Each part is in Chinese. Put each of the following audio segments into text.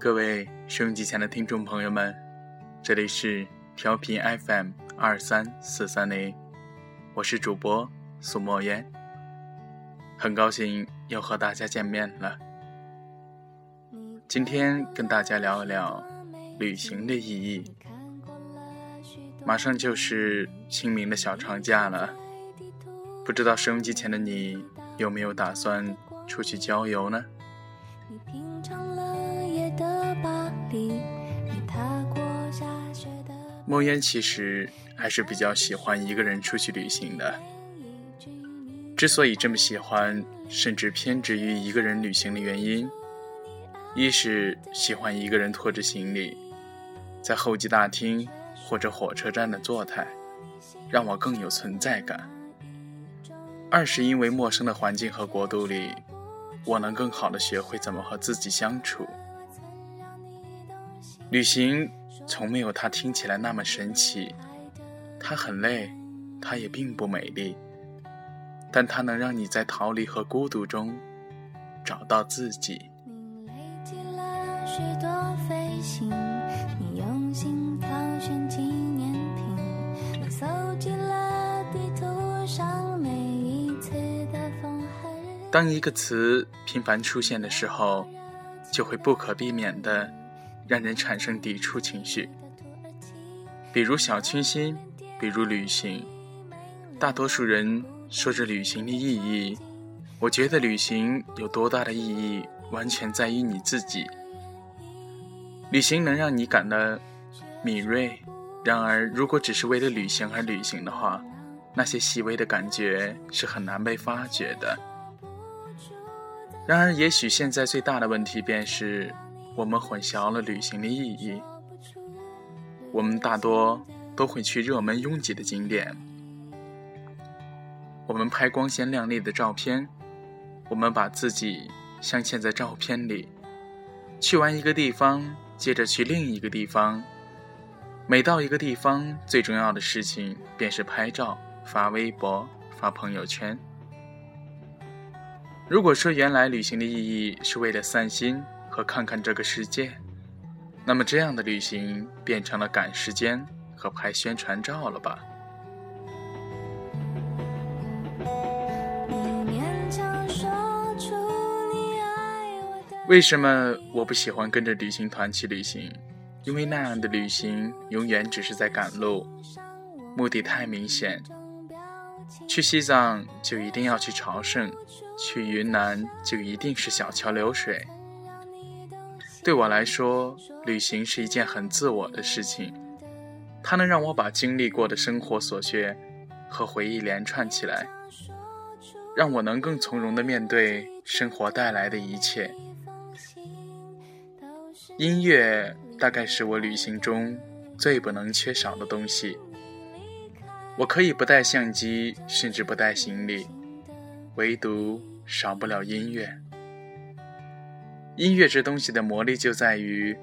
各位收音机前的听众朋友们，这里是调频 FM 二三四三零，我是主播苏墨烟，很高兴又和大家见面了。今天跟大家聊一聊旅行的意义。马上就是清明的小长假了，不知道收音机前的你有没有打算出去郊游呢？莫烟其实还是比较喜欢一个人出去旅行的。之所以这么喜欢，甚至偏执于一个人旅行的原因，一是喜欢一个人拖着行李，在候机大厅或者火车站的坐台，让我更有存在感；二是因为陌生的环境和国度里，我能更好的学会怎么和自己相处。旅行。从没有它听起来那么神奇，它很累，它也并不美丽，但它能让你在逃离和孤独中找到自己。当一个词频繁出现的时候，就会不可避免的。让人产生抵触情绪，比如小清新，比如旅行。大多数人说着旅行的意义，我觉得旅行有多大的意义，完全在于你自己。旅行能让你感到敏锐，然而如果只是为了旅行而旅行的话，那些细微的感觉是很难被发觉的。然而，也许现在最大的问题便是。我们混淆了旅行的意义。我们大多都会去热门拥挤的景点，我们拍光鲜亮丽的照片，我们把自己镶嵌在照片里。去完一个地方，接着去另一个地方。每到一个地方，最重要的事情便是拍照、发微博、发朋友圈。如果说原来旅行的意义是为了散心，和看看这个世界，那么这样的旅行变成了赶时间和拍宣传照了吧？为什么我不喜欢跟着旅行团去旅行？因为那样的旅行永远只是在赶路，目的太明显。去西藏就一定要去朝圣，去云南就一定是小桥流水。对我来说，旅行是一件很自我的事情，它能让我把经历过的生活琐屑和回忆连串起来，让我能更从容地面对生活带来的一切。音乐大概是我旅行中最不能缺少的东西。我可以不带相机，甚至不带行李，唯独少不了音乐。音乐这东西的魔力就在于，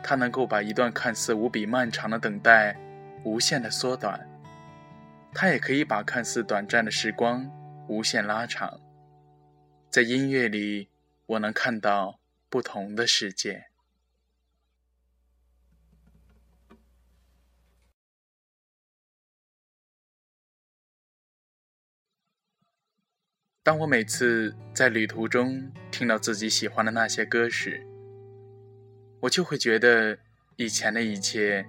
它能够把一段看似无比漫长的等待无限的缩短，它也可以把看似短暂的时光无限拉长。在音乐里，我能看到不同的世界。当我每次在旅途中听到自己喜欢的那些歌时，我就会觉得以前的一切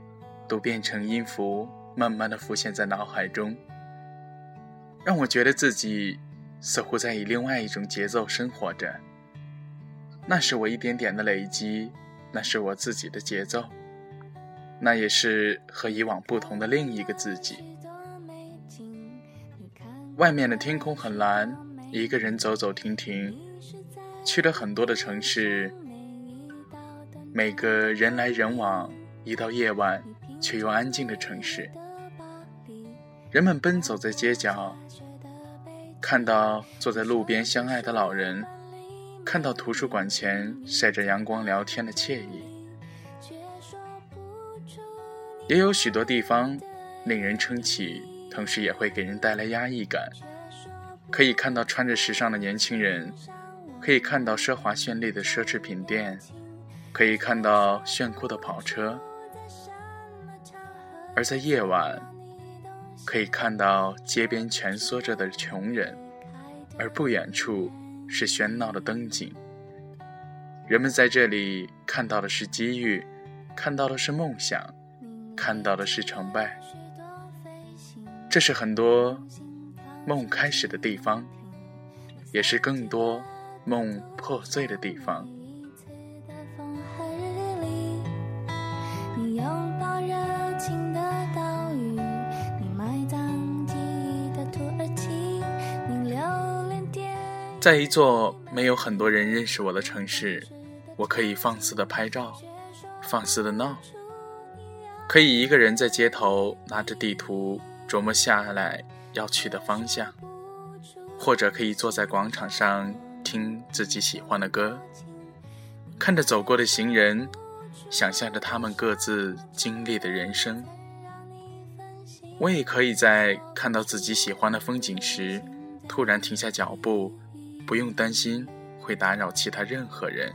都变成音符，慢慢的浮现在脑海中，让我觉得自己似乎在以另外一种节奏生活着。那是我一点点的累积，那是我自己的节奏，那也是和以往不同的另一个自己。外面的天空很蓝。一个人走走停停，去了很多的城市，每个人来人往，一到夜晚却又安静的城市，人们奔走在街角，看到坐在路边相爱的老人，看到图书馆前晒着阳光聊天的惬意，也有许多地方令人称奇，同时也会给人带来压抑感。可以看到穿着时尚的年轻人，可以看到奢华绚丽的奢侈品店，可以看到炫酷的跑车；而在夜晚，可以看到街边蜷缩着的穷人，而不远处是喧闹的灯景。人们在这里看到的是机遇，看到的是梦想，看到的是成败。这是很多梦开始的地方，也是更多梦破碎的地方。在一座没有很多人认识我的城市，我可以放肆的拍照，放肆的闹，可以一个人在街头拿着地图琢磨下来要去的方向，或者可以坐在广场上听自己喜欢的歌，看着走过的行人，想象着他们各自经历的人生。我也可以在看到自己喜欢的风景时，突然停下脚步。不用担心会打扰其他任何人。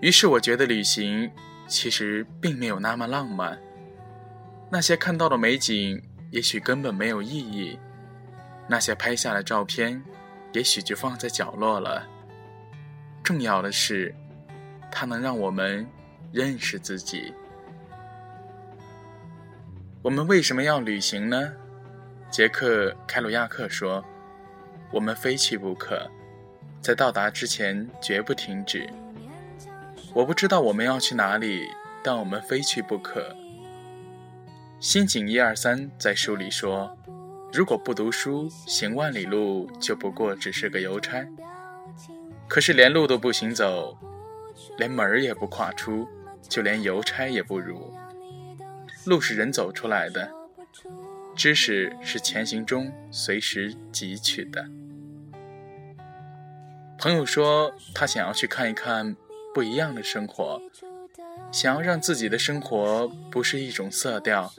于是我觉得旅行其实并没有那么浪漫。那些看到的美景也许根本没有意义，那些拍下的照片也许就放在角落了。重要的是，它能让我们认识自己。我们为什么要旅行呢？杰克·凯鲁亚克说。我们非去不可，在到达之前绝不停止。我不知道我们要去哪里，但我们非去不可。新井一二三在书里说：“如果不读书，行万里路就不过只是个邮差。可是连路都不行走，连门儿也不跨出，就连邮差也不如。路是人走出来的。”知识是前行中随时汲取的。朋友说，他想要去看一看不一样的生活，想要让自己的生活不是一种色调，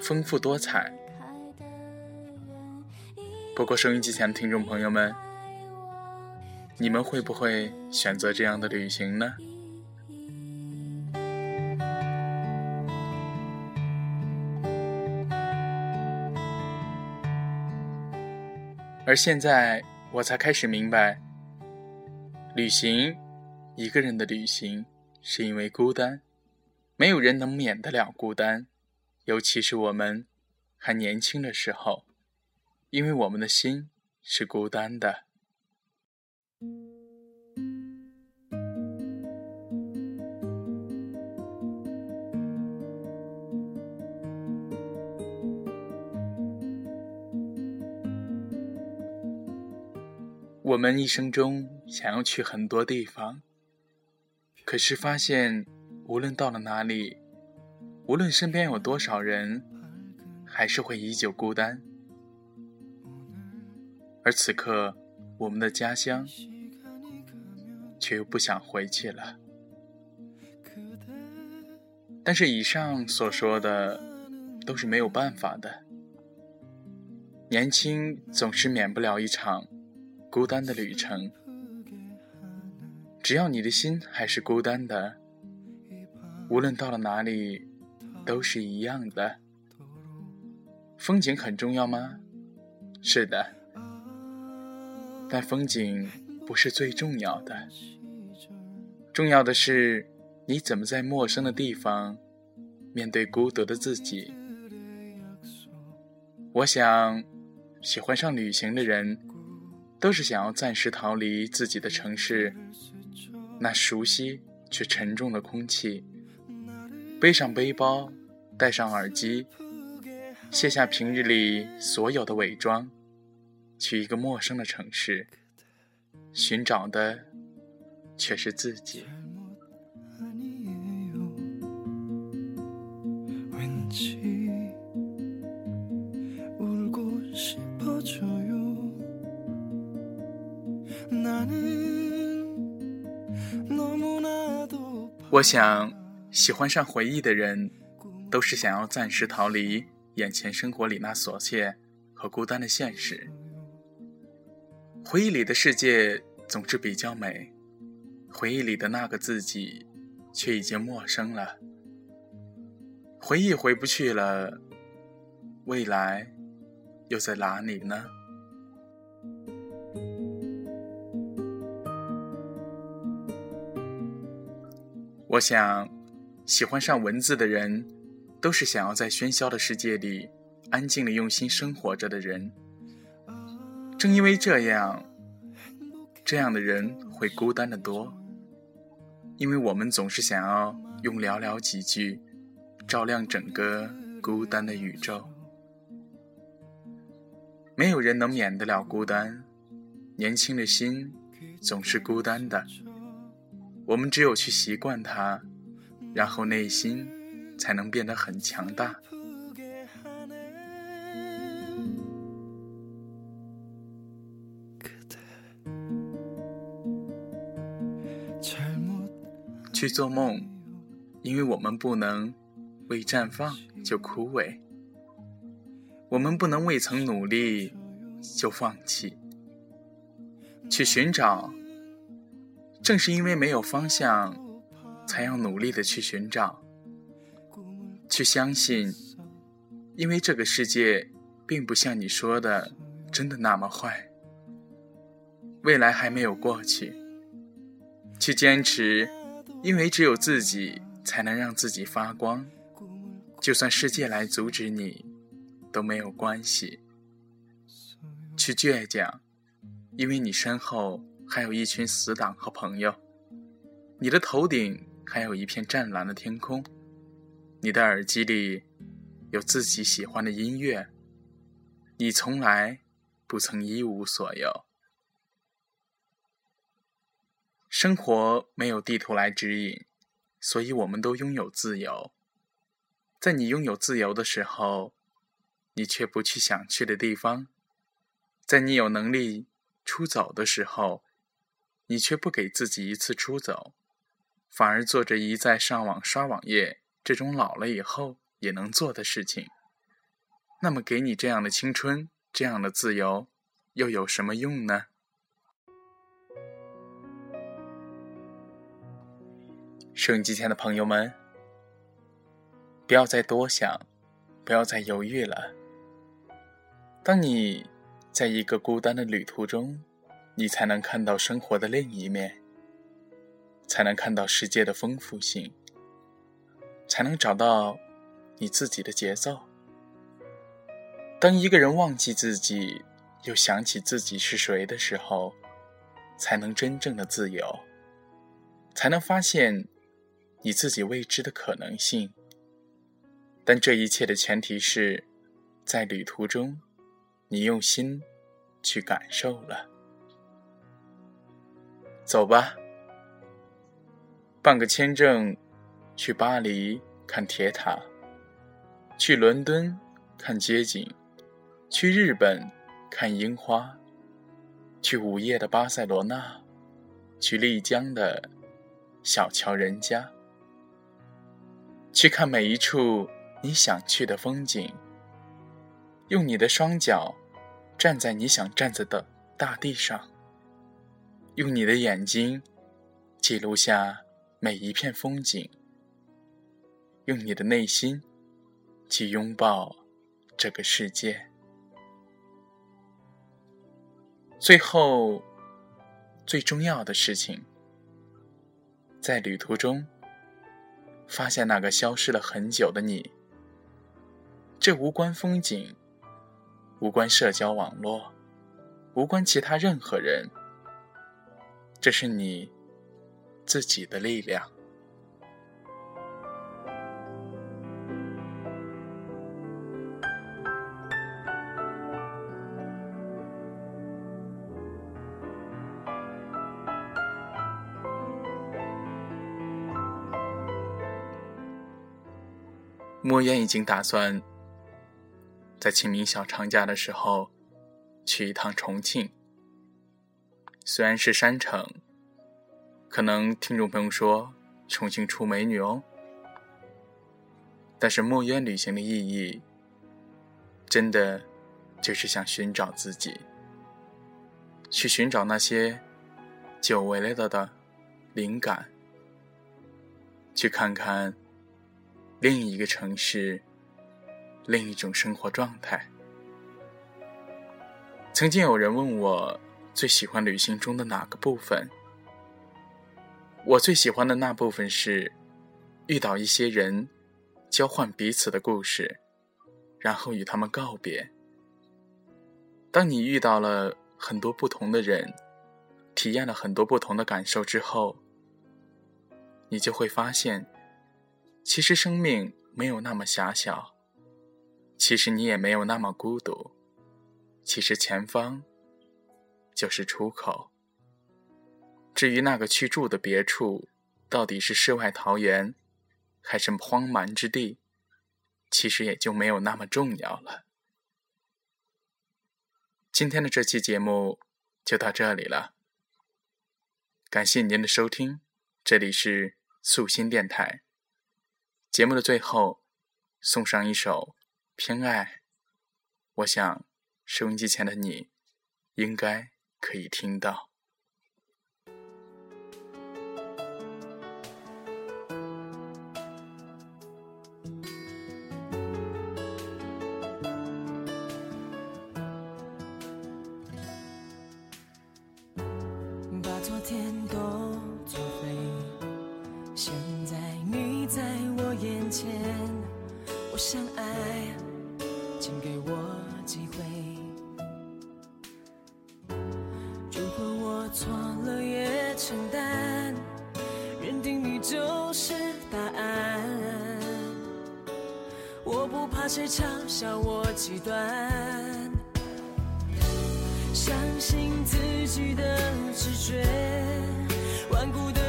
丰富多彩。不过，收音机前的听众朋友们，你们会不会选择这样的旅行呢？而现在，我才开始明白，旅行，一个人的旅行，是因为孤单。没有人能免得了孤单，尤其是我们还年轻的时候，因为我们的心是孤单的。我们一生中想要去很多地方，可是发现，无论到了哪里，无论身边有多少人，还是会依旧孤单。而此刻，我们的家乡，却又不想回去了。但是，以上所说的，都是没有办法的。年轻总是免不了一场。孤单的旅程，只要你的心还是孤单的，无论到了哪里，都是一样的。风景很重要吗？是的，但风景不是最重要的，重要的是你怎么在陌生的地方面对孤独的自己。我想，喜欢上旅行的人。都是想要暂时逃离自己的城市，那熟悉却沉重的空气，背上背包，戴上耳机，卸下平日里所有的伪装，去一个陌生的城市，寻找的却是自己。我想，喜欢上回忆的人，都是想要暂时逃离眼前生活里那琐屑和孤单的现实。回忆里的世界总是比较美，回忆里的那个自己，却已经陌生了。回忆回不去了，未来又在哪里呢？我想，喜欢上文字的人，都是想要在喧嚣的世界里安静的用心生活着的人。正因为这样，这样的人会孤单的多，因为我们总是想要用寥寥几句，照亮整个孤单的宇宙。没有人能免得了孤单，年轻的心总是孤单的。我们只有去习惯它，然后内心才能变得很强大。去做梦，因为我们不能未绽放就枯萎，我们不能未曾努力就放弃。去寻找。正是因为没有方向，才要努力的去寻找，去相信，因为这个世界并不像你说的真的那么坏。未来还没有过去，去坚持，因为只有自己才能让自己发光，就算世界来阻止你，都没有关系。去倔强，因为你身后。还有一群死党和朋友，你的头顶还有一片湛蓝的天空，你的耳机里有自己喜欢的音乐，你从来不曾一无所有。生活没有地图来指引，所以我们都拥有自由。在你拥有自由的时候，你却不去想去的地方；在你有能力出走的时候，你却不给自己一次出走，反而做着一再上网刷网页这种老了以后也能做的事情。那么，给你这样的青春，这样的自由，又有什么用呢？收音机前的朋友们，不要再多想，不要再犹豫了。当你在一个孤单的旅途中。你才能看到生活的另一面，才能看到世界的丰富性，才能找到你自己的节奏。当一个人忘记自己，又想起自己是谁的时候，才能真正的自由，才能发现你自己未知的可能性。但这一切的前提是，在旅途中，你用心去感受了。走吧，办个签证，去巴黎看铁塔，去伦敦看街景，去日本看樱花，去午夜的巴塞罗那，去丽江的小桥人家，去看每一处你想去的风景，用你的双脚站在你想站在的大地上。用你的眼睛记录下每一片风景，用你的内心去拥抱这个世界。最后，最重要的事情，在旅途中发现那个消失了很久的你。这无关风景，无关社交网络，无关其他任何人。这是你自己的力量。莫言已经打算在清明小长假的时候去一趟重庆。虽然是山城，可能听众朋友说重庆出美女哦，但是墨渊旅行的意义，真的就是想寻找自己，去寻找那些久违了的灵感，去看看另一个城市，另一种生活状态。曾经有人问我最喜欢旅行中的哪个部分，我最喜欢的那部分是遇到一些人，交换彼此的故事，然后与他们告别。当你遇到了很多不同的人。体验了很多不同的感受之后，你就会发现，其实生命没有那么狭小，其实你也没有那么孤独，其实前方就是出口。至于那个去住的别处，到底是世外桃源，还是荒蛮之地，其实也就没有那么重要了。今天的这期节目就到这里了。感谢您的收听，这里是素心电台。节目的最后，送上一首《偏爱》，我想收音机前的你应该可以听到。承担，认定你就是答案。我不怕谁嘲笑我极端，相信自己的直觉，顽固的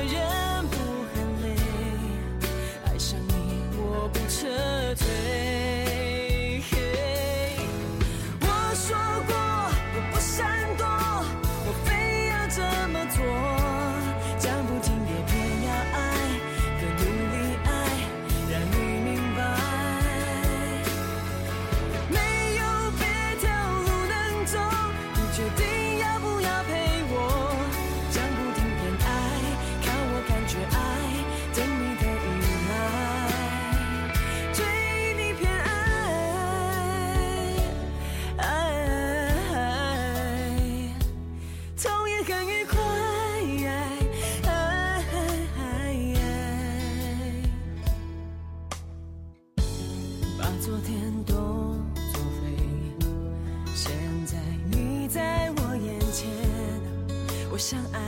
相爱，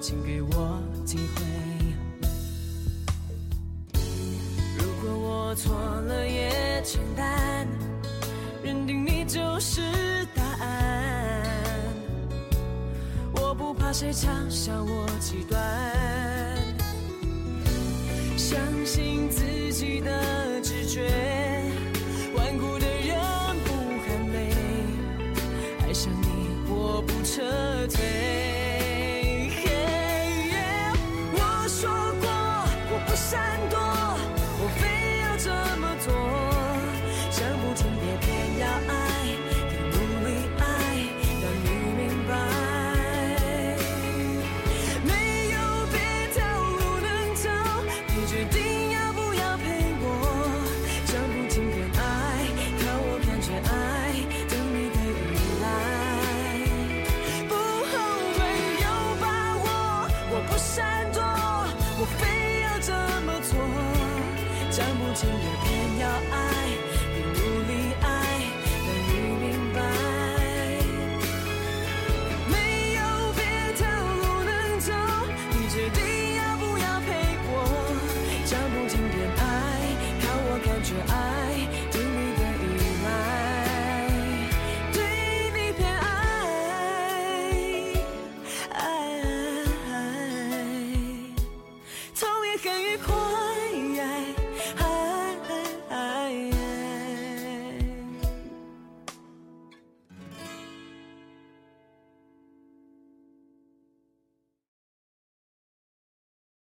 请给我机会。如果我错了也承担，认定你就是答案。我不怕谁嘲笑我极端，相信自己的直觉。山。